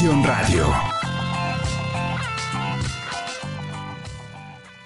Radio.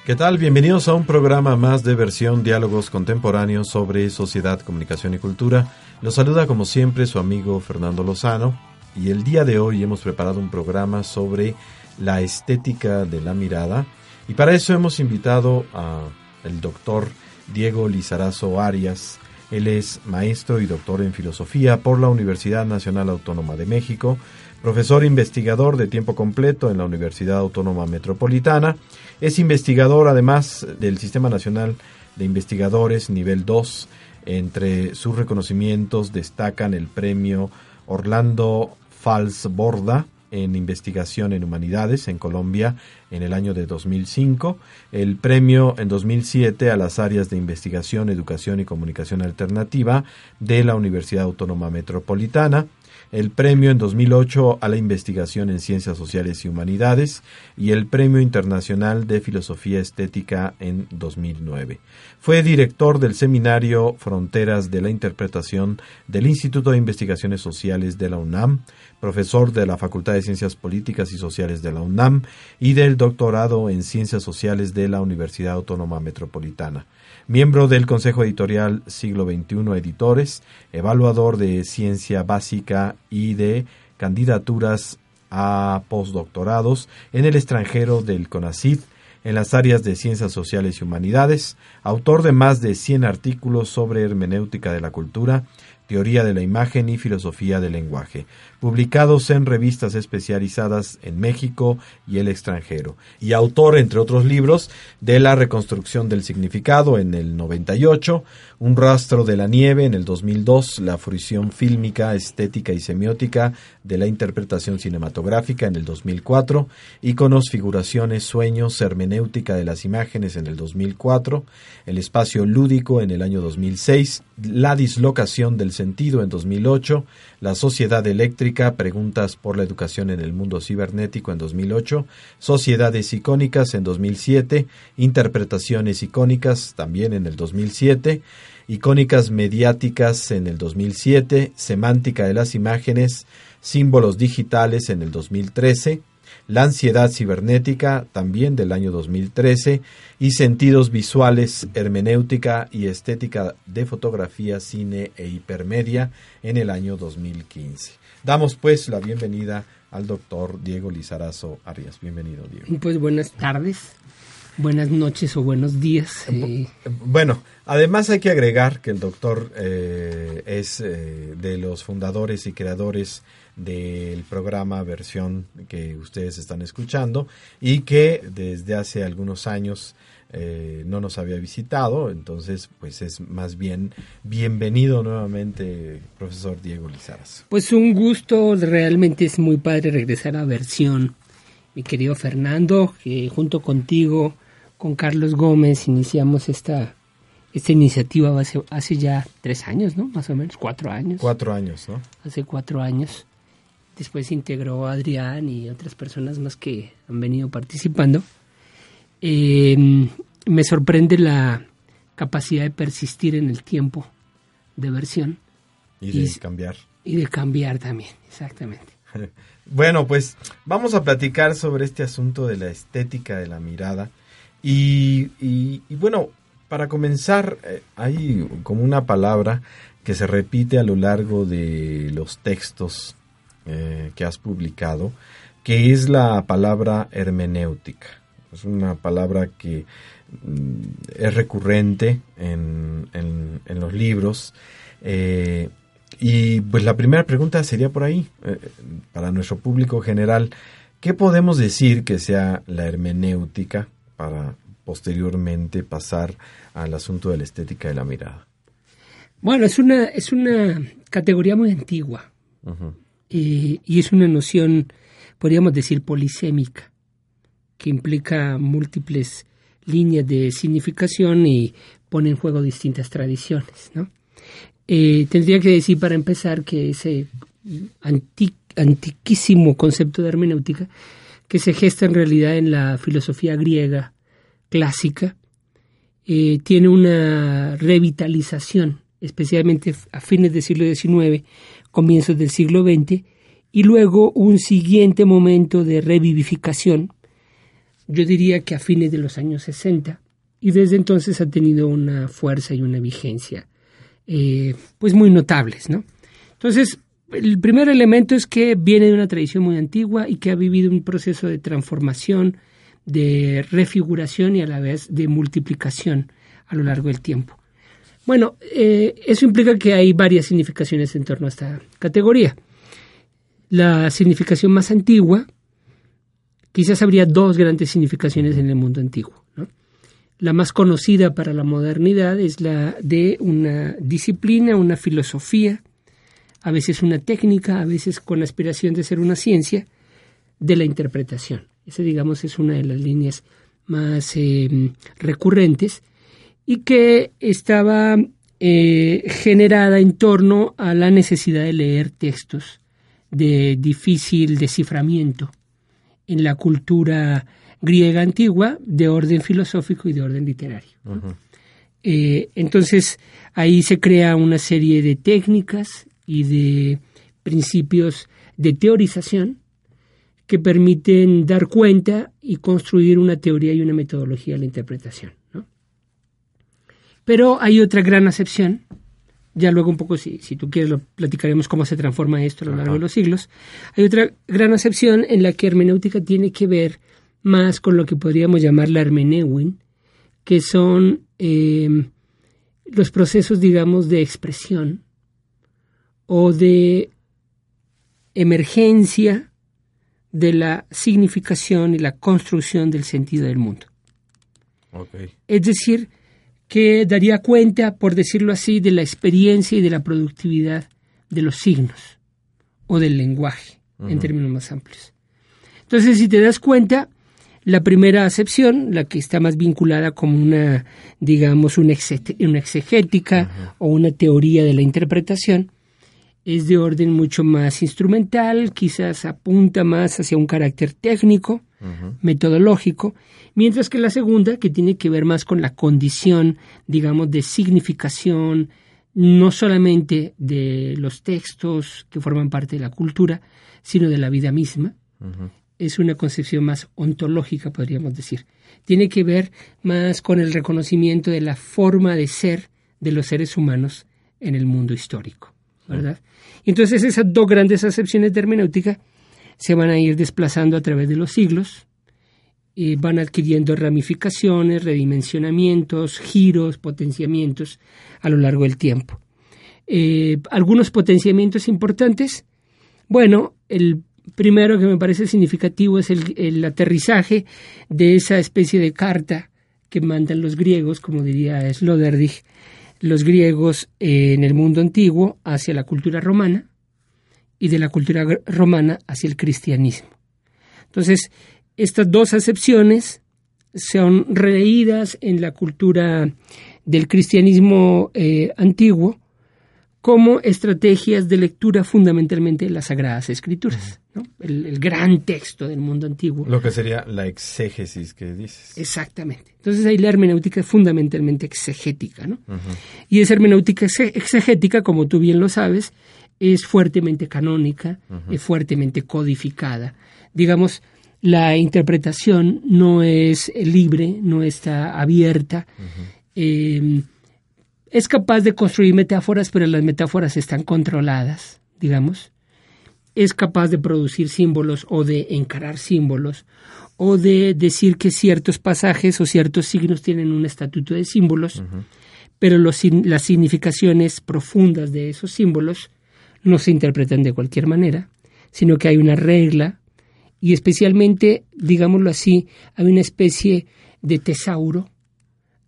¿Qué tal? Bienvenidos a un programa más de versión Diálogos Contemporáneos sobre Sociedad, Comunicación y Cultura. Los saluda como siempre su amigo Fernando Lozano y el día de hoy hemos preparado un programa sobre la estética de la mirada y para eso hemos invitado al doctor Diego Lizarazo Arias. Él es maestro y doctor en filosofía por la Universidad Nacional Autónoma de México, profesor investigador de tiempo completo en la Universidad Autónoma Metropolitana, es investigador además del Sistema Nacional de Investigadores nivel 2. Entre sus reconocimientos destacan el premio Orlando Falsborda en investigación en humanidades en Colombia en el año de 2005, el premio en 2007 a las áreas de investigación, educación y comunicación alternativa de la Universidad Autónoma Metropolitana, el premio en 2008 a la investigación en ciencias sociales y humanidades y el premio internacional de filosofía estética en 2009. Fue director del seminario Fronteras de la Interpretación del Instituto de Investigaciones Sociales de la UNAM, profesor de la Facultad de Ciencias Políticas y Sociales de la UNAM y del doctorado en Ciencias Sociales de la Universidad Autónoma Metropolitana miembro del Consejo Editorial Siglo XXI Editores, evaluador de ciencia básica y de candidaturas a postdoctorados en el extranjero del CONACYT en las áreas de ciencias sociales y humanidades, autor de más de 100 artículos sobre hermenéutica de la cultura, teoría de la imagen y filosofía del lenguaje, publicados en revistas especializadas en México y el extranjero, y autor, entre otros libros, de La reconstrucción del significado en el 98, Un rastro de la nieve en el 2002, La fruición fílmica, estética y semiótica de la interpretación cinematográfica en el 2004, Iconos, figuraciones, sueños, hermenéutica de las imágenes en el 2004, El espacio lúdico en el año 2006, La dislocación del sentido en 2008, La sociedad eléctrica Preguntas por la educación en el mundo cibernético en 2008, Sociedades icónicas en 2007, Interpretaciones icónicas también en el 2007, Icónicas mediáticas en el 2007, Semántica de las imágenes, Símbolos digitales en el 2013, la ansiedad cibernética, también del año 2013, y sentidos visuales, hermenéutica y estética de fotografía, cine e hipermedia en el año 2015. Damos pues la bienvenida al doctor Diego Lizarazo Arias. Bienvenido, Diego. Pues buenas tardes, buenas noches o buenos días. Eh. Bueno, además hay que agregar que el doctor eh, es eh, de los fundadores y creadores del programa versión que ustedes están escuchando y que desde hace algunos años eh, no nos había visitado, entonces pues es más bien bienvenido nuevamente, profesor Diego Lizaras. Pues un gusto, realmente es muy padre regresar a versión, mi querido Fernando, que junto contigo, con Carlos Gómez, iniciamos esta, esta iniciativa hace, hace ya tres años, ¿no? Más o menos, cuatro años. Cuatro años, ¿no? Hace cuatro años. Después integró Adrián y otras personas más que han venido participando. Eh, me sorprende la capacidad de persistir en el tiempo de versión. Y de cambiar. Y de cambiar también, exactamente. bueno, pues vamos a platicar sobre este asunto de la estética de la mirada. Y, y, bueno, para comenzar, eh, hay como una palabra que se repite a lo largo de los textos eh, que has publicado, que es la palabra hermenéutica. Es una palabra que mm, es recurrente en, en, los libros. Eh, y pues la primera pregunta sería por ahí, eh, para nuestro público general, ¿qué podemos decir que sea la hermenéutica para posteriormente pasar al asunto de la estética de la mirada? Bueno, es una, es una categoría muy antigua y es una noción, podríamos decir, polisémica, que implica múltiples líneas de significación y pone en juego distintas tradiciones. ¿no? Eh, tendría que decir para empezar que ese antiquísimo concepto de hermenéutica, que se gesta en realidad en la filosofía griega clásica, eh, tiene una revitalización, especialmente a fines del siglo XIX, comienzos del siglo XX y luego un siguiente momento de revivificación, yo diría que a fines de los años 60, y desde entonces ha tenido una fuerza y una vigencia eh, pues muy notables. ¿no? Entonces, el primer elemento es que viene de una tradición muy antigua y que ha vivido un proceso de transformación, de refiguración y a la vez de multiplicación a lo largo del tiempo. Bueno, eh, eso implica que hay varias significaciones en torno a esta categoría. La significación más antigua, quizás habría dos grandes significaciones en el mundo antiguo. La más conocida para la modernidad es la de una disciplina, una filosofía, a veces una técnica, a veces con aspiración de ser una ciencia, de la interpretación. Esa, digamos, es una de las líneas más eh, recurrentes y que estaba eh, generada en torno a la necesidad de leer textos de difícil desciframiento en la cultura griega antigua de orden filosófico y de orden literario. Eh, entonces ahí se crea una serie de técnicas y de principios de teorización que permiten dar cuenta y construir una teoría y una metodología de la interpretación. Pero hay otra gran acepción, ya luego un poco, si, si tú quieres, lo platicaremos cómo se transforma esto a lo largo de los siglos. Hay otra gran acepción en la que hermenéutica tiene que ver más con lo que podríamos llamar la hermeneuin, que son em, los procesos, digamos, de expresión o de emergencia de la significación y la construcción del sentido del mundo. Es decir, que daría cuenta, por decirlo así, de la experiencia y de la productividad de los signos o del lenguaje, en términos más amplios. Entonces, si te das cuenta, la primera acepción, la que está más vinculada como una, digamos, una, exegética o una teoría de la interpretación, es de orden mucho más instrumental, quizás apunta más hacia un carácter técnico, metodológico, mientras que la segunda, que tiene que ver más con la condición, digamos, de significación, no solamente de los textos que forman parte de la cultura, sino de la vida misma, es una concepción más ontológica, podríamos decir. Tiene que ver más con el reconocimiento de la forma de ser de los seres humanos en el mundo histórico, Entonces esas dos grandes acepciones de hermenéutica se van a ir desplazando a través de los siglos, y van adquiriendo ramificaciones, redimensionamientos, giros, potenciamientos a lo largo del tiempo. Eh, algunos potenciamientos importantes, bueno, el primero que me parece significativo es el, aterrizaje de esa especie de carta que mandan los griegos, como diría Sloterdijk, los griegos en el mundo antiguo hacia la cultura romana y de la cultura romana hacia el cristianismo. Entonces, estas dos acepciones son reídas en la cultura del cristianismo eh, antiguo como estrategias de lectura fundamentalmente de las Sagradas Escrituras, el, gran texto del mundo antiguo. Lo que sería la exégesis que dices. Exactamente. Entonces ahí la hermenéutica es fundamentalmente exegética. ¿no? Y esa hermenéutica exegética, como tú bien lo sabes, es fuertemente canónica, es fuertemente codificada. Digamos, la interpretación no es libre, no está abierta es capaz de construir metáforas, pero las metáforas están controladas, digamos. Es capaz de producir símbolos o de encarar símbolos o de decir que ciertos pasajes o ciertos signos tienen un estatuto de símbolos, pero los, las significaciones profundas de esos símbolos no se interpretan de cualquier manera, sino que hay una regla y especialmente, digámoslo así, hay una especie de tesauro,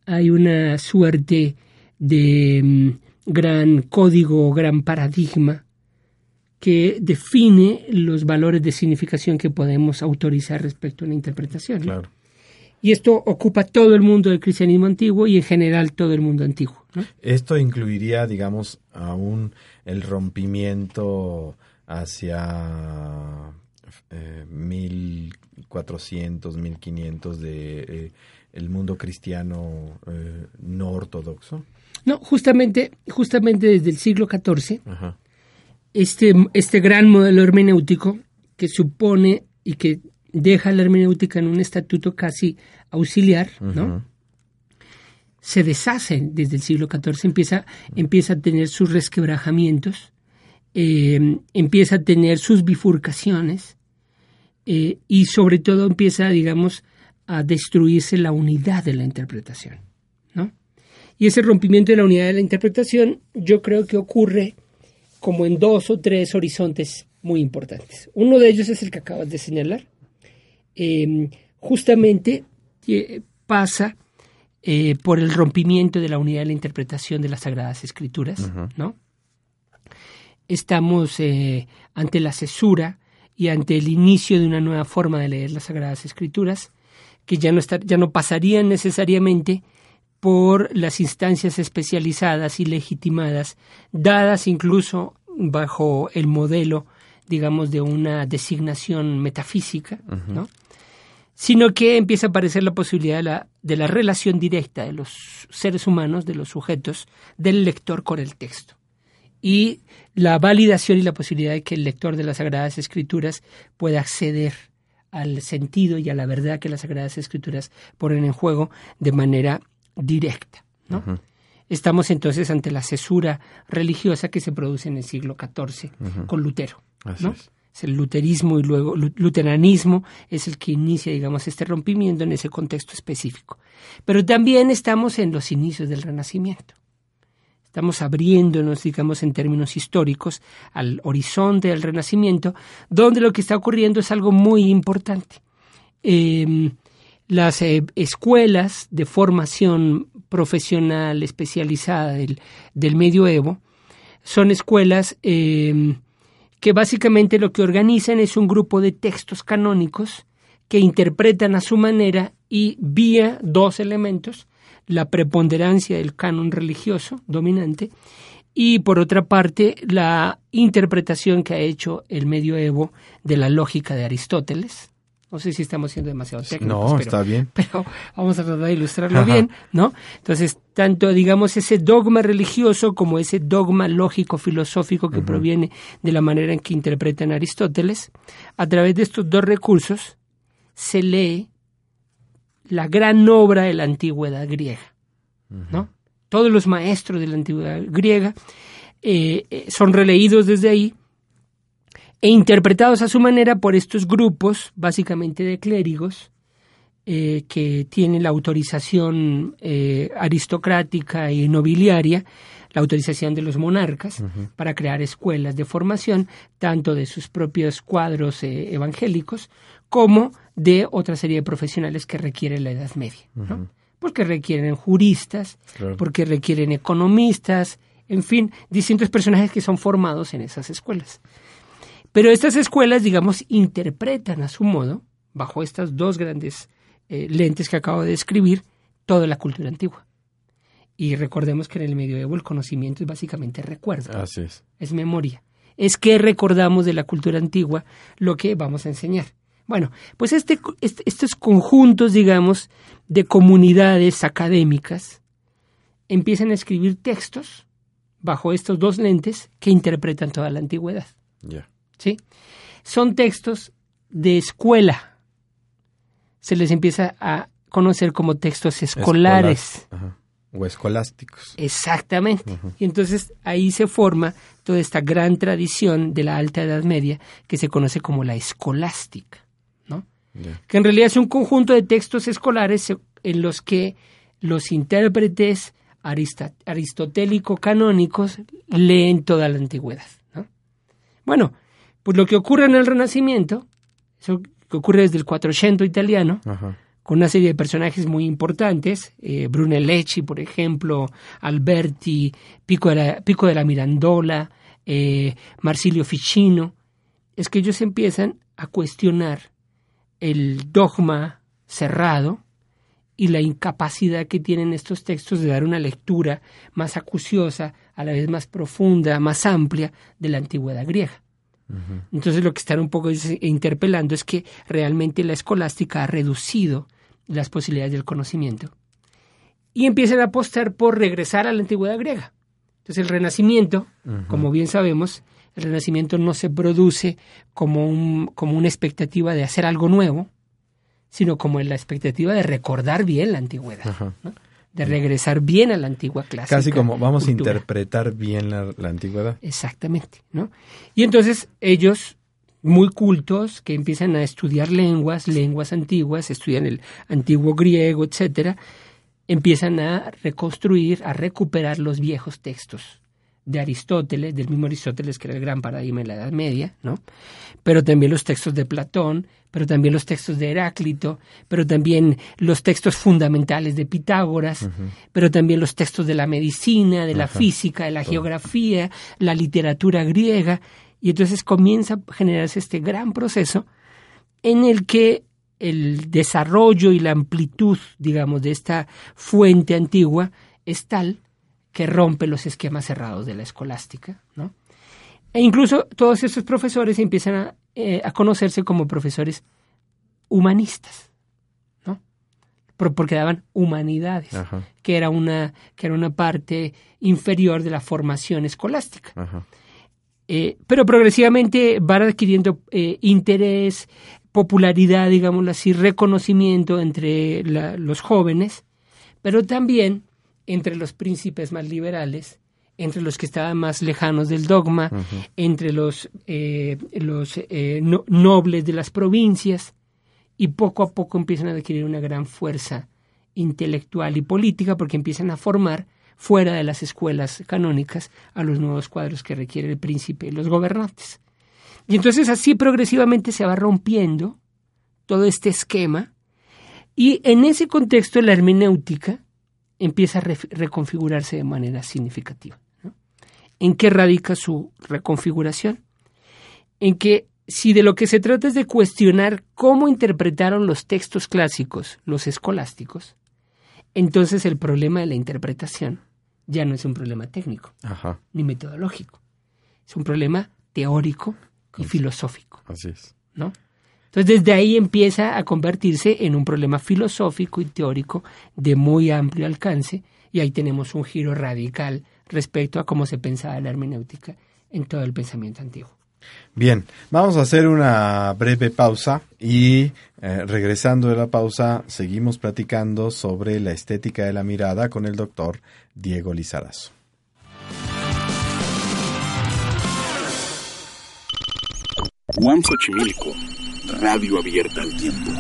hay una suerte de mm, gran código, gran paradigma que define los valores de significación que podemos autorizar respecto a una interpretación. Y esto ocupa todo el mundo del cristianismo antiguo y en general todo el mundo antiguo. Esto incluiría, digamos, aún el rompimiento hacia eh, 1400, 1500 de eh, el mundo cristiano eh, no ortodoxo. No, justamente, justamente desde el siglo XIV, este, este gran modelo hermenéutico que supone y que deja la hermenéutica en un estatuto casi auxiliar, ¿no? Se deshace desde el siglo XIV, empieza, empieza a tener sus resquebrajamientos, eh, empieza a tener sus bifurcaciones eh, y sobre todo empieza, digamos, a destruirse la unidad de la interpretación. Y ese rompimiento de la unidad de la interpretación yo creo que ocurre como en dos o tres horizontes muy importantes. Uno de ellos es el que acabas de señalar. Em, justamente eh, pasa eh, por el rompimiento de la unidad de la interpretación de las Sagradas Escrituras, ¿no? Estamos eh, ante la cesura y ante el inicio de una nueva forma de leer las Sagradas Escrituras, que ya no, ya no pasarían necesariamente por las instancias especializadas y legitimadas, dadas incluso bajo el modelo, digamos, de una designación metafísica, ¿no? sino que empieza a aparecer la posibilidad de la, de la relación directa de los seres humanos, de los sujetos, del lector con el texto. Y la validación y la posibilidad de que el lector de las Sagradas Escrituras pueda acceder al sentido y a la verdad que las Sagradas Escrituras ponen en juego de manera directa. ¿no? Estamos entonces ante la cesura religiosa que se produce en el siglo XIV con Lutero. ¿no? Es. el luterismo y luego luteranismo es el que inicia, digamos, este rompimiento en ese contexto específico. Pero también estamos en los inicios del Renacimiento. Estamos abriéndonos, digamos, en términos históricos, al horizonte del Renacimiento, donde lo que está ocurriendo es algo muy importante. Em, las eh, escuelas de formación profesional especializada del, del medioevo son escuelas em, que básicamente lo que organizan es un grupo de textos canónicos que interpretan a su manera y vía dos elementos, la preponderancia del canon religioso dominante y por otra parte la interpretación que ha hecho el medioevo de la lógica de Aristóteles. No sé si estamos siendo demasiado técnicos. No, está bien. Pero vamos a tratar de ilustrarlo bien, ¿no? Entonces, tanto, digamos, ese dogma religioso como ese dogma lógico-filosófico que proviene de la manera en que interpretan Aristóteles, a través de estos dos recursos se lee la gran obra de la antigüedad griega. ¿no? Todos los maestros de la antigüedad griega eh, eh, son releídos desde ahí e interpretados a su manera por estos grupos, básicamente de clérigos, eh, que tienen la autorización aristocrática y nobiliaria, la autorización de los monarcas para crear escuelas de formación, tanto de sus propios cuadros evangélicos como de otra serie de profesionales que requiere la Edad Media. Porque requieren juristas, porque requieren economistas, en fin, distintos personajes que son formados en esas escuelas. Pero estas escuelas, digamos, interpretan a su modo, bajo estas dos grandes eh, lentes que acabo de describir, toda la cultura antigua. Y recordemos que en el medioevo el conocimiento es básicamente recuerdo. Así es. Es memoria. Es que recordamos de la cultura antigua lo que vamos a enseñar. Bueno, pues este, este, estos conjuntos, digamos, de comunidades académicas empiezan a escribir textos bajo estos dos lentes que interpretan toda la antigüedad. ¿Sí? Son textos de escuela. Se les empieza a conocer como textos escolares. O escolásticos. Exactamente. Y entonces ahí se forma toda esta gran tradición de la Alta Edad Media que se conoce como la escolástica que en realidad es un conjunto de textos escolares en los que los intérpretes aristotélico-canónicos leen toda la antigüedad. Bueno, pues lo que ocurre en el Renacimiento, eso que ocurre desde el 400 italiano, con una serie de personajes muy importantes, eh, Brunelleschi, por ejemplo, Alberti, Pico de la, Pico de la Mirandola, eh, Marsilio Ficino, es que ellos empiezan a cuestionar el dogma cerrado y la incapacidad que tienen estos textos de dar una lectura más acuciosa, a la vez más profunda, más amplia de la antigüedad griega. Entonces lo que están un poco interpelando es que realmente la escolástica ha reducido las posibilidades del conocimiento. Y empiezan a apostar por regresar a la antigüedad griega. Entonces el renacimiento, como bien sabemos, el renacimiento no se produce como, un, como una expectativa de hacer algo nuevo, sino como la expectativa de recordar bien la antigüedad, de regresar bien a la antigua clásica. Casi como vamos a interpretar bien la, la, antigüedad. Exactamente, ¿no? Y entonces ellos, muy cultos, que empiezan a estudiar lenguas, lenguas antiguas, estudian el antiguo griego, etcétera, empiezan a reconstruir, a recuperar los viejos textos de Aristóteles, del mismo Aristóteles que era el gran paradigma en la Edad Media, ¿no? Pero también los textos de Platón, pero también los textos de Heráclito, pero también los textos fundamentales de Pitágoras, pero también los textos de la medicina, de la física, de la geografía, la literatura griega, y entonces comienza a generarse este gran proceso en el que el desarrollo y la amplitud, digamos, de esta fuente antigua es tal que rompe los esquemas cerrados de la escolástica, ¿no? E incluso todos estos profesores empiezan a, eh, conocerse como profesores humanistas, ¿no? porque daban humanidades, que era una que era una parte inferior de la formación escolástica. Eh, pero progresivamente van adquiriendo eh, interés, popularidad, digámoslo así, reconocimiento entre los jóvenes, pero también entre los príncipes más liberales, entre los que estaban más lejanos del dogma, entre los, eh, los eh, nobles de las provincias, y poco a poco empiezan a adquirir una gran fuerza intelectual y política porque empiezan a formar fuera de las escuelas canónicas a los nuevos cuadros que requiere el príncipe y los gobernantes. Y entonces así progresivamente se va rompiendo todo este esquema y en ese contexto la hermenéutica empieza a reconfigurarse de manera significativa. ¿En qué radica su reconfiguración? En que si de lo que se trata es de cuestionar cómo interpretaron los textos clásicos los escolásticos, entonces el problema de la interpretación ya no es un problema técnico ni metodológico, es un problema teórico y filosófico. Así es. ¿no? Entonces desde ahí empieza a convertirse en un problema filosófico y teórico de muy amplio alcance y ahí tenemos un giro radical respecto a cómo se pensaba la hermenéutica en todo el pensamiento antiguo. Bien, vamos a hacer una breve pausa y eh, regresando de la pausa seguimos platicando sobre la estética de la mirada con el doctor Diego Lizarazo. Juan Xochimilco, Radio Abierta al Tiempo.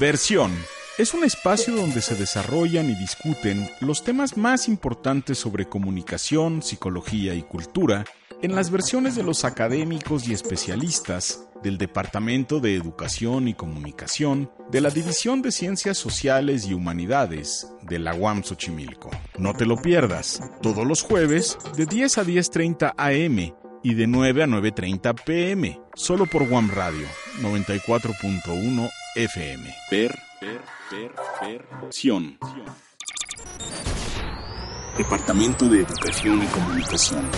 Versión es un espacio donde se desarrollan y discuten los temas más importantes sobre comunicación, psicología y cultura en las versiones de los académicos y especialistas del Departamento de Educación y Comunicación de la División de Ciencias Sociales y Humanidades de la UAM Xochimilco. No te lo pierdas, todos los jueves de 10 a 10.30 am y de 9 a 9.30 pm, solo por Guam Radio 94.1 FM. Per, per, per, per, Departamento de Educación y Comunicación.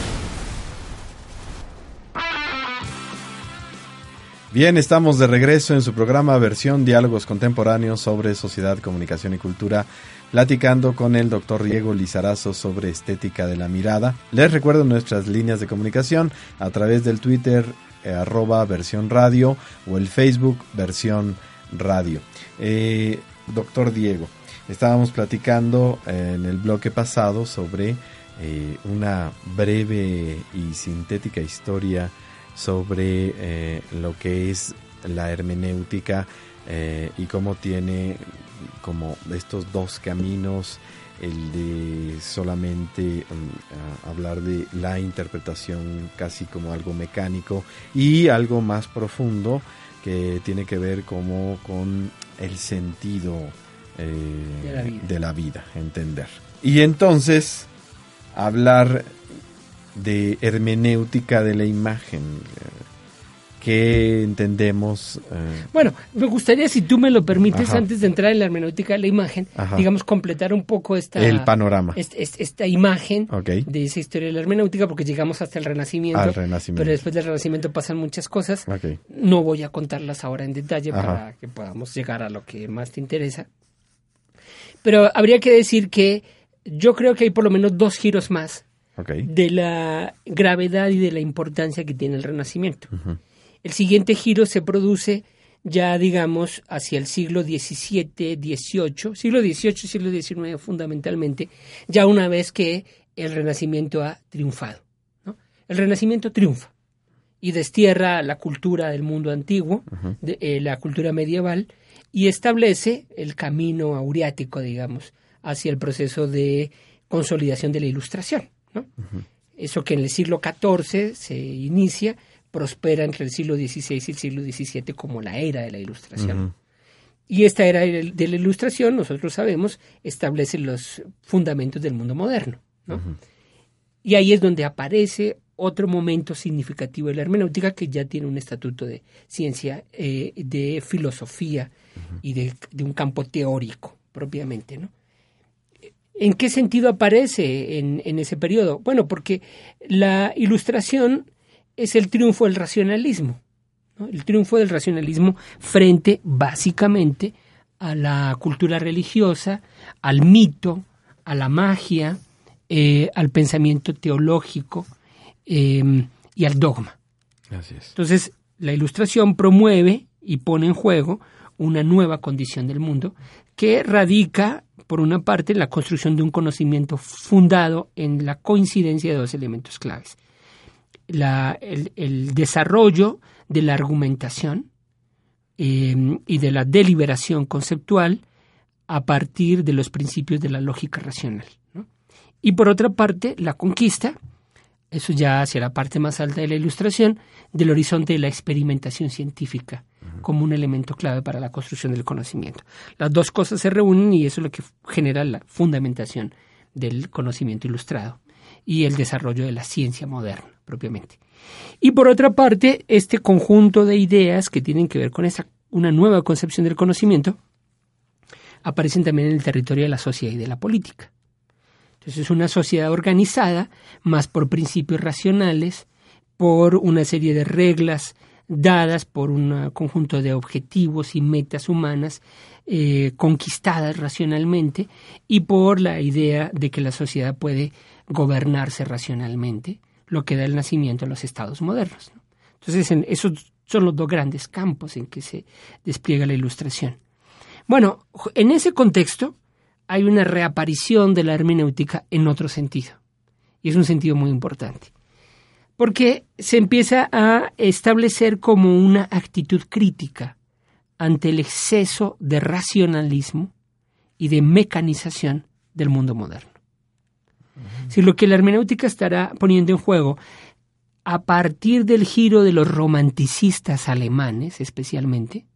Bien, estamos de regreso en su programa versión Diálogos Contemporáneos sobre Sociedad, Comunicación y Cultura platicando con el doctor Diego Lizarazo sobre estética de la mirada. Les recuerdo nuestras líneas de comunicación a través del Twitter eh, arroba versión radio o el Facebook versión radio. Eh, doctor Diego, estábamos platicando en el bloque pasado sobre eh, una breve y sintética historia sobre lo que es la hermenéutica y cómo tiene como estos dos caminos, el de solamente um, hablar de la interpretación casi como algo mecánico y algo más profundo que tiene que ver como con el sentido eh, de, la vida, entender. Y entonces hablar de hermenéutica de la imagen. ¿Qué entendemos? Eh? Bueno, me gustaría, si tú me lo permites, antes de entrar en la hermenéutica de la imagen, digamos, completar un poco esta... El panorama. esta imagen de esa historia de la hermenéutica, porque llegamos hasta el renacimiento. Al renacimiento. Pero después del renacimiento pasan muchas cosas. No voy a contarlas ahora en detalle para que podamos llegar a lo que más te interesa. Pero habría que decir que yo creo que hay por lo menos dos giros más De la gravedad y de la importancia que tiene el Renacimiento. El siguiente giro se produce ya, digamos, hacia el siglo XVII, XVIII, siglo XVIII, siglo XIX fundamentalmente, ya una vez que el Renacimiento ha triunfado. ¿no? El Renacimiento triunfa y destierra la cultura del mundo antiguo, de- eh, la cultura medieval, y establece el camino auriático, digamos, hacia el proceso de consolidación de la ilustración. ¿No? Eso que en el siglo XIV se inicia, prospera entre el siglo XVI y el siglo XVII como la era de la ilustración. Y esta era de de la ilustración, nosotros sabemos, establece los fundamentos del mundo moderno. ¿no? Y ahí es donde aparece otro momento significativo de la hermenéutica que ya tiene un estatuto de ciencia, eh, de filosofía y de, de un campo teórico propiamente. ¿no? ¿En qué sentido aparece en, en ese periodo? Bueno, porque la ilustración es el triunfo del racionalismo, ¿no? el triunfo del racionalismo frente básicamente a la cultura religiosa, al mito, a la magia, eh, al pensamiento teológico eh, y al dogma. Así es. Entonces, la ilustración promueve y pone en juego una nueva condición del mundo que radica, por una parte, la construcción de un conocimiento fundado en la coincidencia de dos elementos claves. La- el, desarrollo de la argumentación eh, y de la deliberación conceptual a partir de los principios de la lógica racional. Y por otra parte, la conquista, eso ya hacia la parte más alta de la ilustración, del horizonte de la experimentación científica como un elemento clave para la construcción del conocimiento. Las dos cosas se reúnen y eso es lo que genera la fundamentación del conocimiento ilustrado y el desarrollo de la ciencia moderna propiamente. Y por otra parte, este conjunto de ideas que tienen que ver con esa, una nueva concepción del conocimiento aparecen también en el territorio de la sociedad y de la política. Entonces es una sociedad organizada más por principios racionales, por una serie de reglas dadas por un conjunto de objetivos y metas humanas eh, conquistadas racionalmente y por la idea de que la sociedad puede gobernarse racionalmente, lo que da el nacimiento a los estados modernos. ¿no? Entonces en, esos son los dos grandes campos en que se despliega la ilustración. Bueno, en ese contexto hay una reaparición de la hermenéutica en otro sentido, y es un sentido muy importante porque se empieza a establecer como una actitud crítica ante el exceso de racionalismo y de mecanización del mundo moderno. Si lo que la hermenéutica estará poniendo en juego a partir del giro de los romanticistas alemanes especialmente,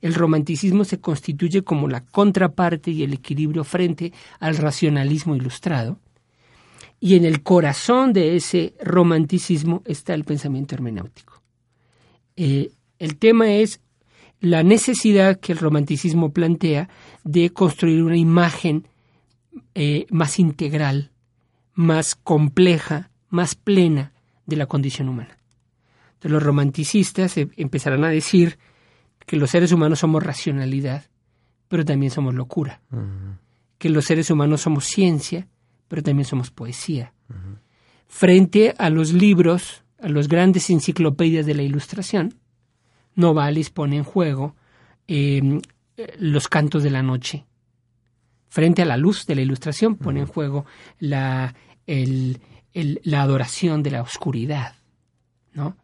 el romanticismo se constituye como la contraparte y el equilibrio frente al racionalismo ilustrado, y en el corazón de ese romanticismo está el pensamiento hermenéutico. Eh, el tema es la necesidad que el romanticismo plantea de construir una imagen eh, más integral, más compleja, más plena de la condición humana. Entonces los romanticistas eh, empezarán a decir que los seres humanos somos racionalidad, pero también somos locura, uh -huh. que los seres humanos somos ciencia, pero también somos poesía. Uh -huh. Frente a los libros, a las grandes enciclopedias de la ilustración, Novalis pone en juego eh, los cantos de la noche. Frente a la luz de la ilustración pone uh -huh. en juego la, el, el, la adoración de la oscuridad. ¿no?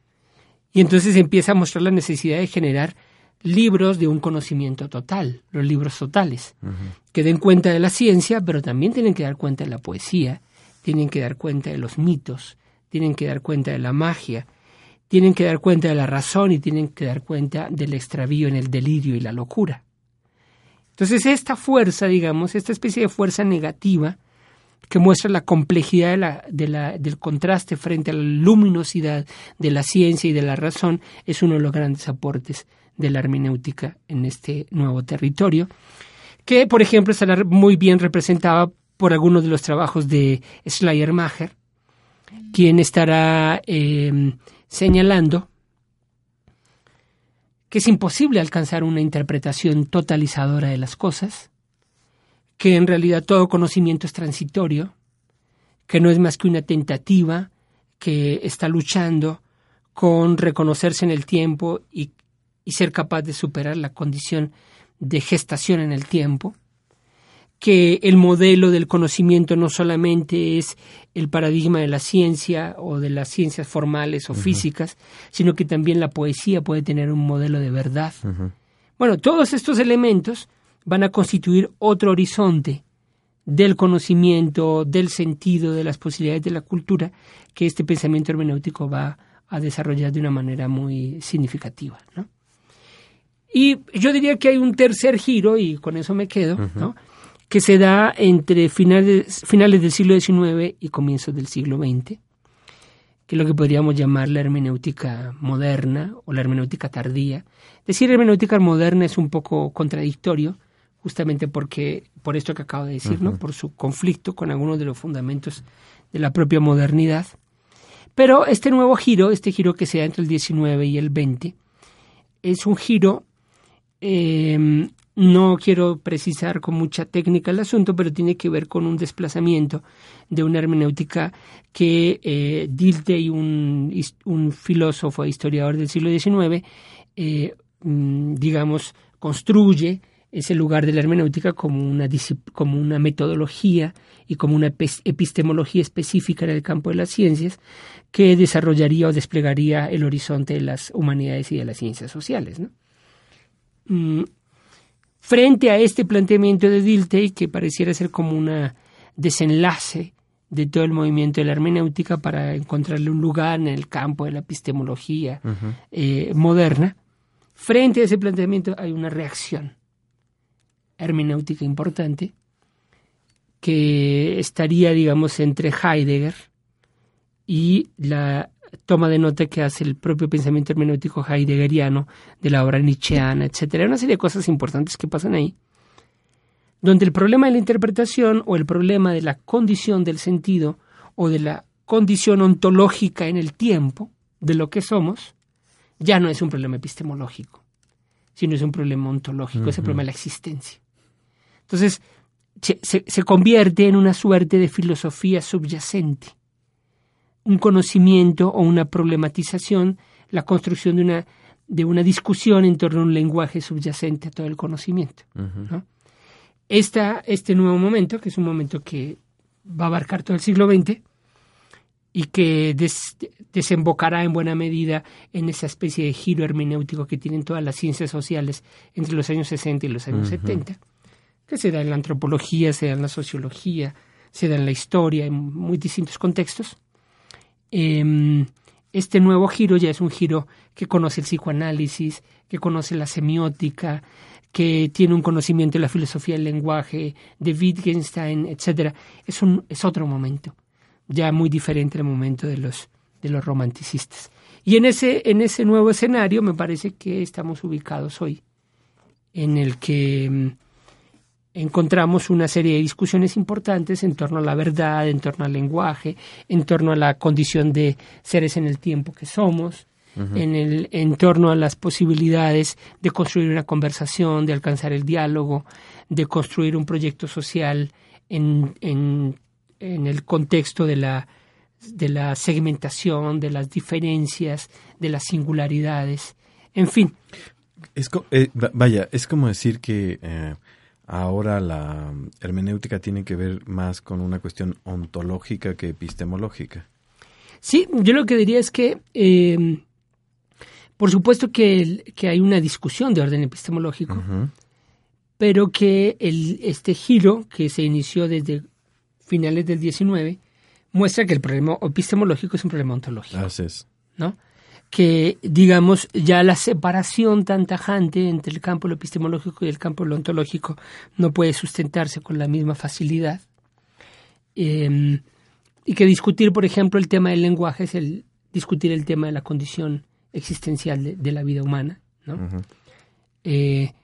Y entonces empieza a mostrar la necesidad de generar libros de un conocimiento total, los libros totales, uh -huh. que den cuenta de la ciencia, pero también tienen que dar cuenta de la poesía, tienen que dar cuenta de los mitos, tienen que dar cuenta de la magia, tienen que dar cuenta de la razón y tienen que dar cuenta del extravío en el delirio y la locura. Entonces esta fuerza, digamos, esta especie de fuerza negativa que muestra la complejidad de la, de la, del contraste frente a la luminosidad de la ciencia y de la razón, es uno de los grandes aportes de la hermenéutica en este nuevo territorio, que por ejemplo estará muy bien representada por algunos de los trabajos de Schleiermacher, quien estará eh, señalando que es imposible alcanzar una interpretación totalizadora de las cosas, que en realidad todo conocimiento es transitorio, que no es más que una tentativa que está luchando con reconocerse en el tiempo y, y ser capaz de superar la condición de gestación en el tiempo, que el modelo del conocimiento no solamente es el paradigma de la ciencia o de las ciencias formales o físicas, sino que también la poesía puede tener un modelo de verdad. Bueno, todos estos elementos van a constituir otro horizonte del conocimiento, del sentido, de las posibilidades de la cultura que este pensamiento hermenéutico va a desarrollar de una manera muy significativa. ¿no? Y yo diría que hay un tercer giro, y con eso me quedo, ¿no? que se da entre finales, finales del siglo XIX y comienzos del siglo XX, que es lo que podríamos llamar la hermenéutica moderna o la hermenéutica tardía. Decir hermenéutica moderna es un poco contradictorio, justamente porque, por esto que acabo de decir, ¿no? por su conflicto con algunos de los fundamentos de la propia modernidad. Pero este nuevo giro, este giro que se da entre el XIX y el XX, es un giro eh, no quiero precisar con mucha técnica el asunto, pero tiene que ver con un desplazamiento de una hermenéutica que eh, un, un filósofo e historiador del siglo XIX, eh, mm, digamos, construye ese lugar de la hermenéutica como una, como una metodología y como una epistemología específica en el campo de las ciencias que desarrollaría o desplegaría el horizonte de las humanidades y de las ciencias sociales. ¿no? Mm, frente a este planteamiento de Dilthey, que pareciera ser como un desenlace de todo el movimiento de la hermenéutica para encontrarle un lugar en el campo de la epistemología eh, moderna, frente a ese planteamiento hay una reacción hermenéutica importante que estaría, digamos, entre Heidegger y la toma de nota que hace el propio pensamiento hermenéutico heideggeriano de la obra nietzscheana, etcétera, una serie de cosas importantes que pasan ahí, donde el problema de la interpretación o el problema de la condición del sentido o de la condición ontológica en el tiempo de lo que somos, ya no es un problema epistemológico, sino es un problema ontológico, es el problema de la existencia. Entonces, se, se convierte en una suerte de filosofía subyacente un conocimiento o una problematización, la construcción de una, de una discusión en torno a un lenguaje subyacente a todo el conocimiento. este nuevo momento, que es un momento que va a abarcar todo el siglo XX y que desembocará en buena medida en esa especie de giro hermenéutico que tienen todas las ciencias sociales entre los años 60 y los años 70, que se da en la antropología, se da en la sociología, se da en la historia, en muy distintos contextos Em, este nuevo giro ya es un giro que conoce el psicoanálisis, que conoce la semiótica, que tiene un conocimiento de la filosofía del lenguaje, de Wittgenstein, etc. Es, un, es otro momento, ya muy diferente al momento de los, de los romanticistas. Y en ese, en ese nuevo escenario me parece que estamos ubicados hoy, en el que em, encontramos una serie de discusiones importantes en torno a la verdad, en torno al lenguaje, en torno a la condición de seres en el tiempo que somos, en, el, en torno a las posibilidades de construir una conversación, de alcanzar el diálogo, de construir un proyecto social en, en, en el contexto de la, de la segmentación, de las diferencias, de las singularidades, en fin. Es, eh, vaya, es como decir que... Eh, Ahora la hermenéutica tiene que ver más con una cuestión ontológica que epistemológica. Sí, yo lo que diría es que, eh, por supuesto que, que, hay una discusión de orden epistemológico, pero que el, este giro que se inició desde finales del 19 muestra que el problema epistemológico es un problema ontológico. Así es. ¿no? Que, digamos, ya la separación tan tajante entre el campo lo epistemológico y el campo lo ontológico no puede sustentarse con la misma facilidad. Em, y que discutir, por ejemplo, el tema del lenguaje es el discutir el tema de la condición existencial de, la vida humana. Eh,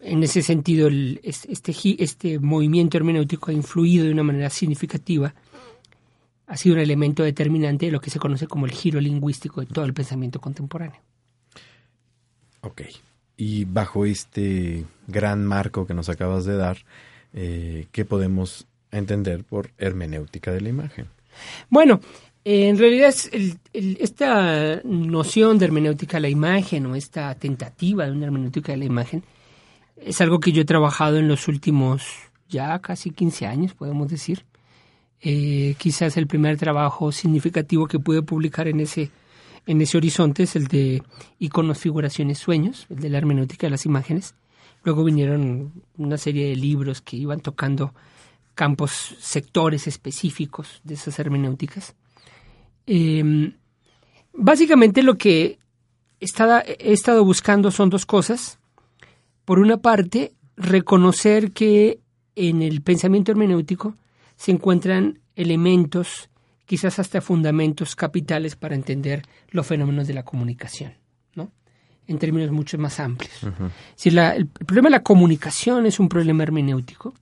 en ese sentido, el, este, este movimiento hermenéutico ha influido de una manera significativa ha sido un elemento determinante de lo que se conoce como el giro lingüístico de todo el pensamiento contemporáneo. Ok. Y bajo este gran marco que nos acabas de dar, eh, ¿qué podemos entender por hermenéutica de la imagen? Bueno, en realidad esta noción de hermenéutica de la imagen o esta tentativa de una hermenéutica de la imagen es algo que yo he trabajado en los últimos ya casi 15 años, podemos decir. Eh, quizás el primer trabajo significativo que pude publicar en ese, en ese horizonte es el de iconos, figuraciones, sueños, el de la hermenéutica de las imágenes. Luego vinieron una serie de libros que iban tocando campos, sectores específicos de esas hermenéuticas. Em, básicamente lo que he estado buscando son dos cosas. Por una parte, reconocer que en el pensamiento hermenéutico se encuentran elementos, quizás hasta fundamentos capitales para entender los fenómenos de la comunicación, ¿no? En términos mucho más amplios. si el, problema de la comunicación es un problema hermenéutico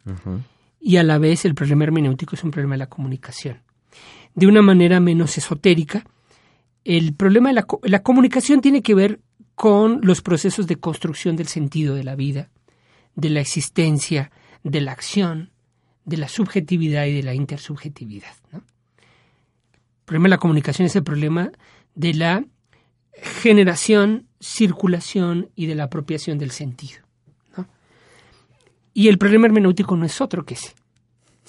y a la vez el problema hermenéutico es un problema de la comunicación. De una manera menos esotérica, el problema de la, la comunicación tiene que ver con los procesos de construcción del sentido de la vida, de la existencia, de la acción, de la subjetividad y de la intersubjetividad. El problema de la comunicación es el problema de la generación, circulación y de la apropiación del sentido. Y el problema hermenéutico no es otro que ese.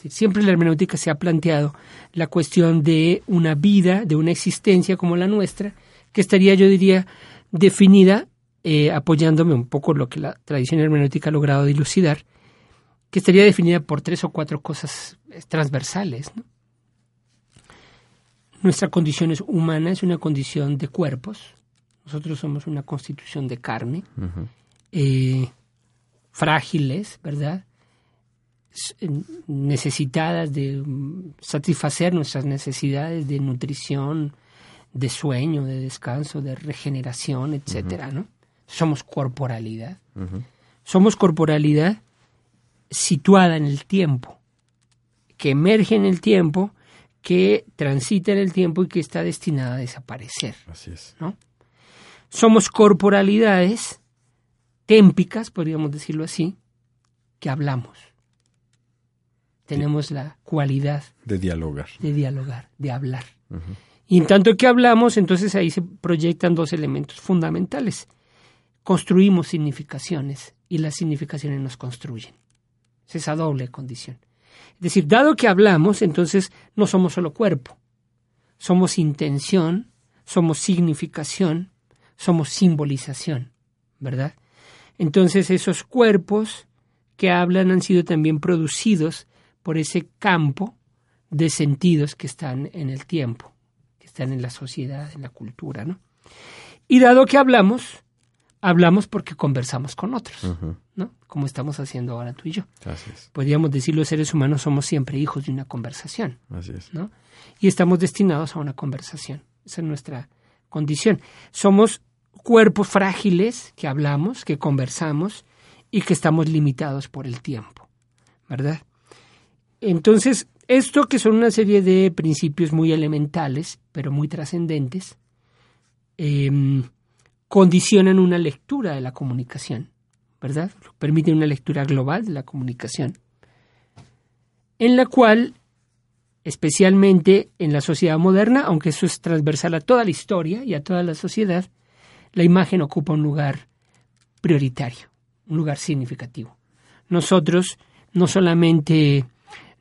Siempre la hermenéutica se ha planteado la cuestión de una vida, de una existencia como la nuestra, que estaría, yo diría, definida, eh, apoyándome un poco lo que la tradición hermenéutica ha logrado dilucidar, que estaría definida por tres o cuatro cosas transversales. Nuestra condición es humana, es una condición de cuerpos. Nosotros somos una constitución de carne, eh, frágiles, ¿verdad? necesitadas de mm, satisfacer nuestras necesidades de nutrición, de sueño, de descanso, de regeneración, etcétera, ¿no? Somos corporalidad. Somos corporalidad situada en el tiempo, que emerge en el tiempo, que transita en el tiempo y que está destinada a desaparecer. Así es. ¿no? Somos corporalidades témpicas, podríamos decirlo así, que hablamos. Tenemos la cualidad de dialogar. De dialogar, de hablar. Y en tanto que hablamos, entonces ahí se proyectan dos elementos fundamentales. Construimos significaciones y las significaciones nos construyen. Es esa doble condición. Es decir, dado que hablamos, entonces no somos solo cuerpo, somos intención, somos significación, somos simbolización, ¿verdad? Entonces esos cuerpos que hablan han sido también producidos por ese campo de sentidos que están en el tiempo, que están en la sociedad, en la cultura, ¿no? Y dado que hablamos, hablamos porque conversamos con otros, ¿no? Como estamos haciendo ahora tú y yo. Así es. Podríamos decir los seres humanos somos siempre hijos de una conversación. Así es. ¿no? Y estamos destinados a una conversación. Esa es nuestra condición. Somos cuerpos frágiles que hablamos, que conversamos y que estamos limitados por el tiempo, ¿verdad? Entonces, esto que son una serie de principios muy elementales, pero muy trascendentes, eh, condicionan una lectura de la comunicación, ¿verdad? Permiten una lectura global de la comunicación, en la cual, especialmente en la sociedad moderna, aunque eso es transversal a toda la historia y a toda la sociedad, la imagen ocupa un lugar prioritario, un lugar significativo. Nosotros no solamente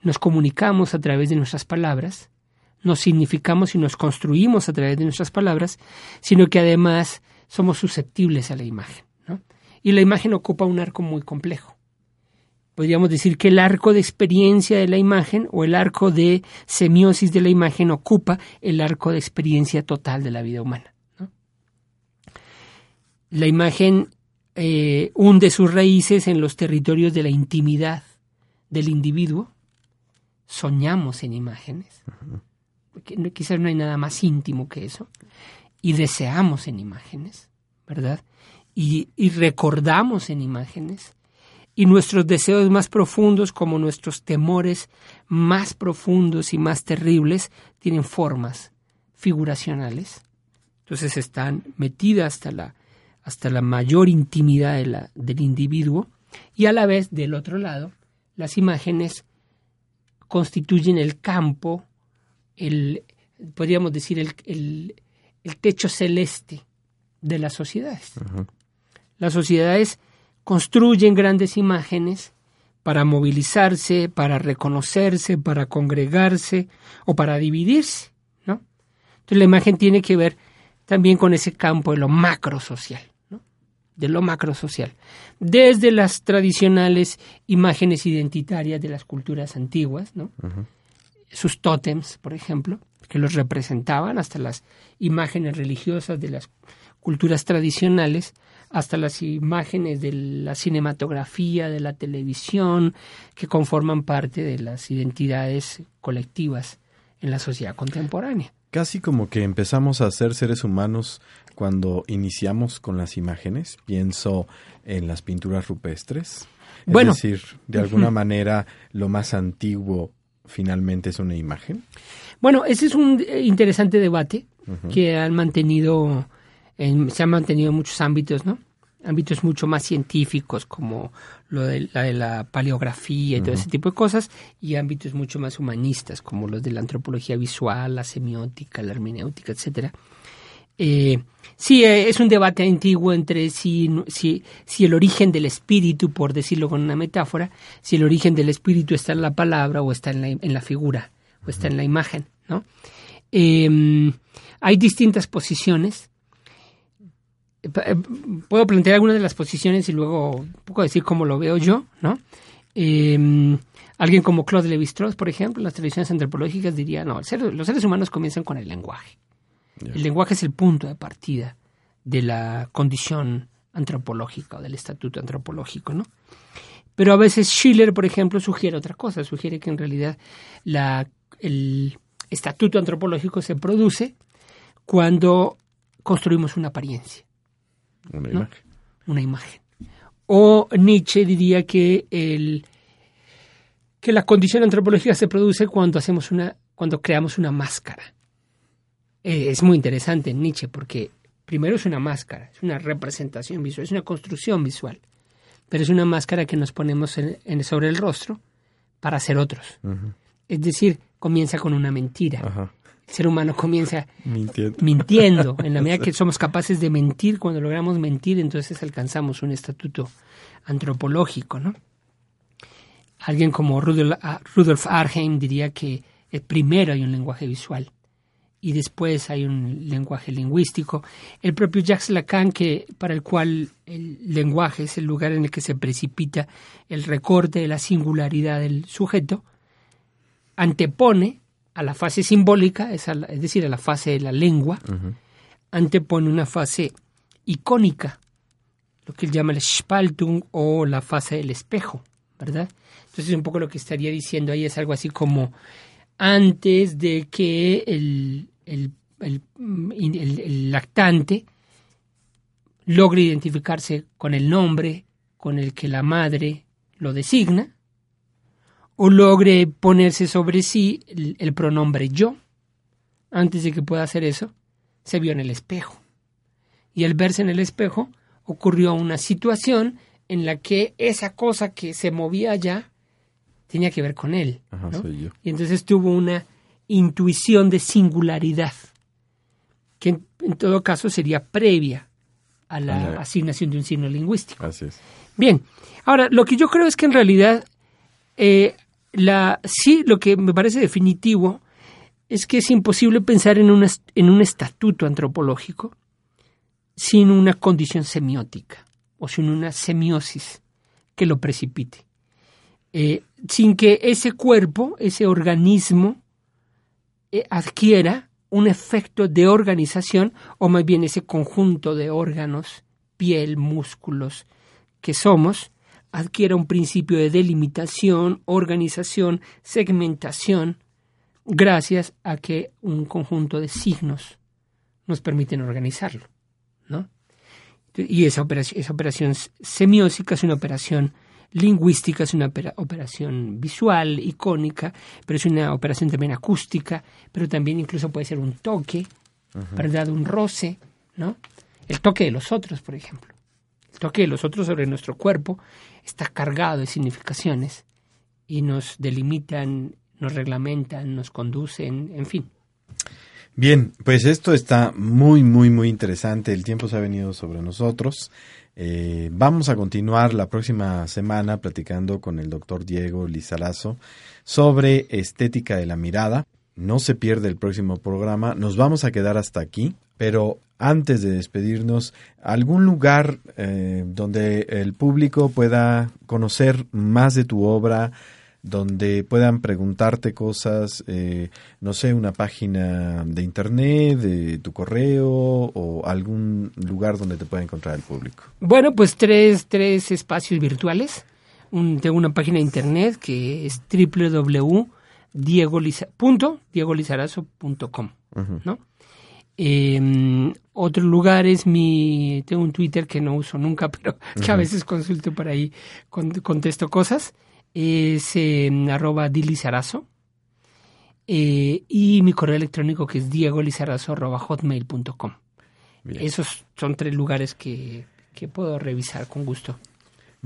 nos comunicamos a través de nuestras palabras, nos significamos y nos construimos a través de nuestras palabras, sino que además somos susceptibles a la imagen. ¿no? Y la imagen ocupa un arco muy complejo. Podríamos decir que el arco de experiencia de la imagen o el arco de semiosis de la imagen ocupa el arco de experiencia total de la vida humana. La imagen eh, hunde sus raíces en los territorios de la intimidad del individuo. Soñamos en imágenes. Quizás no hay nada más íntimo que eso y deseamos en imágenes, ¿verdad? Y, recordamos en imágenes. Y nuestros deseos más profundos, como nuestros temores más profundos y más terribles, tienen formas figuracionales. Entonces están metidas hasta la, hasta la mayor intimidad de la, del individuo y a la vez, del otro lado, las imágenes constituyen el campo, el, podríamos decir, el, el, el techo celeste de las sociedades. Las sociedades construyen grandes imágenes para movilizarse, para reconocerse, para congregarse o para dividirse, ¿no? Entonces la imagen tiene que ver también con ese campo de lo macro social, ¿no? De lo macro social. Desde las tradicionales imágenes identitarias de las culturas antiguas, ¿no? Sus tótems, por ejemplo, que los representaban, hasta las imágenes religiosas de las culturas tradicionales, hasta las imágenes de la cinematografía, de la televisión, que conforman parte de las identidades colectivas en la sociedad contemporánea. Casi como que empezamos a ser seres humanos cuando iniciamos con las imágenes. Pienso en las pinturas rupestres. Es Bueno. decir, de alguna manera lo más antiguo finalmente es una imagen. Bueno, ese es un eh, interesante debate que han mantenido, en- se han mantenido en muchos ámbitos, ¿no? Ámbitos mucho más científicos como lo de la, de la paleografía y todo ese tipo de cosas, y ámbitos mucho más humanistas como los de la antropología visual, la semiótica, la hermenéutica, etcétera. Eh, sí, eh, es un debate antiguo entre si, si, si el origen del espíritu, por decirlo con una metáfora, si el origen del espíritu está en la palabra o está en la, en la figura o está en la imagen, ¿no? Eh, hay distintas posiciones. Eh, Puedo plantear algunas de las posiciones y luego un poco decir cómo lo veo yo, ¿no? Eh, alguien como Claude Lévi-Strauss, por ejemplo, en las tradiciones antropológicas diría, no, ser- los seres humanos comienzan con el lenguaje. El lenguaje es el punto de partida de la condición antropológica o del estatuto antropológico, ¿no? Pero a veces Schiller, por ejemplo, sugiere otra cosa, sugiere que en realidad la, el estatuto antropológico se produce cuando construimos una apariencia, Una ¿no? imagen. una imagen. O Nietzsche diría que el que la condición antropológica se produce cuando hacemos una cuando creamos una máscara. Eh, es muy interesante en Nietzsche porque primero es una máscara, es una representación visual, es una construcción visual, pero es una máscara que nos ponemos en- en- sobre el rostro para ser otros. Es decir, comienza con una mentira. Ajá. El ser humano comienza Mintiendo. mintiendo. En la medida que somos capaces de mentir, cuando logramos mentir, entonces alcanzamos un estatuto antropológico, ¿no? Alguien como Rudolf, ah, Arnhem diría que eh, primero hay un lenguaje visual y después hay un lenguaje lingüístico. El propio Jacques Lacan, que, para el cual el lenguaje es el lugar en el que se precipita el recorte de la singularidad del sujeto, antepone a la fase simbólica, es, a la- es decir, a la fase de la lengua, antepone una fase icónica, lo que él llama el Spaltung o la fase del espejo, ¿verdad? Entonces un poco lo que estaría diciendo ahí es algo así como antes de que el, mm, el- el lactante logre identificarse con el nombre con el que la madre lo designa, o logre ponerse sobre sí el, el pronombre yo, antes de que pueda hacer eso, se vio en el espejo. Y al verse en el espejo, ocurrió una situación en la que esa cosa que se movía allá tenía que ver con él. Ajá, ¿no? soy yo. Y entonces tuvo una intuición de singularidad, que en, en todo caso sería previa a la A la- asignación de un signo lingüístico. Así es. Bien, ahora lo que yo creo es que en realidad eh, la, sí lo que me parece definitivo es que es imposible pensar en, en un estatuto antropológico sin una condición semiótica o sin una semiosis que lo precipite. Eh, sin que ese cuerpo, ese organismo, eh, adquiera un efecto de organización o más bien ese conjunto de órganos, piel, músculos, que somos, adquiera un principio de delimitación, organización, segmentación, gracias a que un conjunto de signos nos permiten organizarlo, ¿no? Y esa operación, esa operación semiótica es una operación lingüística, es una opera- operación visual, icónica, pero es una operación también acústica, pero también incluso puede ser un toque, ¿verdad? Un roce, ¿no? El toque de los otros, por ejemplo. El toque de los otros sobre nuestro cuerpo está cargado de significaciones y nos delimitan, nos reglamentan, nos conducen, en fin. Bien, pues esto está muy, muy, muy interesante. El tiempo se ha venido sobre nosotros. Eh, vamos a continuar la próxima semana platicando con el doctor Diego Lizarazo sobre estética de la mirada. No se pierde el próximo programa. Nos vamos a quedar hasta aquí, pero antes de despedirnos, algún lugar eh, donde el público pueda conocer más de tu obra, donde puedan preguntarte cosas, eh, no sé, una página de internet, de tu correo o algún lugar donde te pueda encontrar el público. Bueno, pues tres, tres espacios virtuales. Un, tengo una página de internet que es www.diegolizarazo.com, ¿no? Eh, otro lugar es mi, tengo un Twitter que no uso nunca, pero que a veces consulto por ahí, contesto cosas es eh, arroba dilizarazo. Eh, y mi correo electrónico que es diegolizarazo.hotmail.com. Esos son tres lugares que, que puedo revisar con gusto.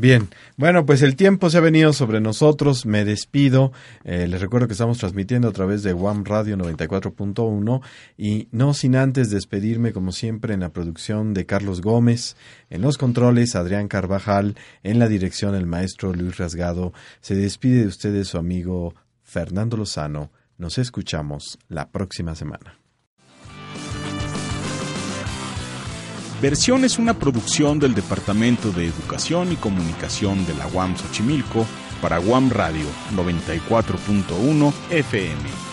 Bien, bueno, pues el tiempo se ha venido sobre nosotros, me despido, eh, les recuerdo que estamos transmitiendo a través de WAM Radio 94.1 y no sin antes despedirme como siempre en la producción de Carlos Gómez, en los controles Adrián Carvajal, en la dirección el maestro Luis Rasgado, se despide de ustedes su amigo Fernando Lozano, nos escuchamos la próxima semana. Versión es una producción del Departamento de Educación y Comunicación de la UAM Xochimilco para UAM Radio 94.1 FM.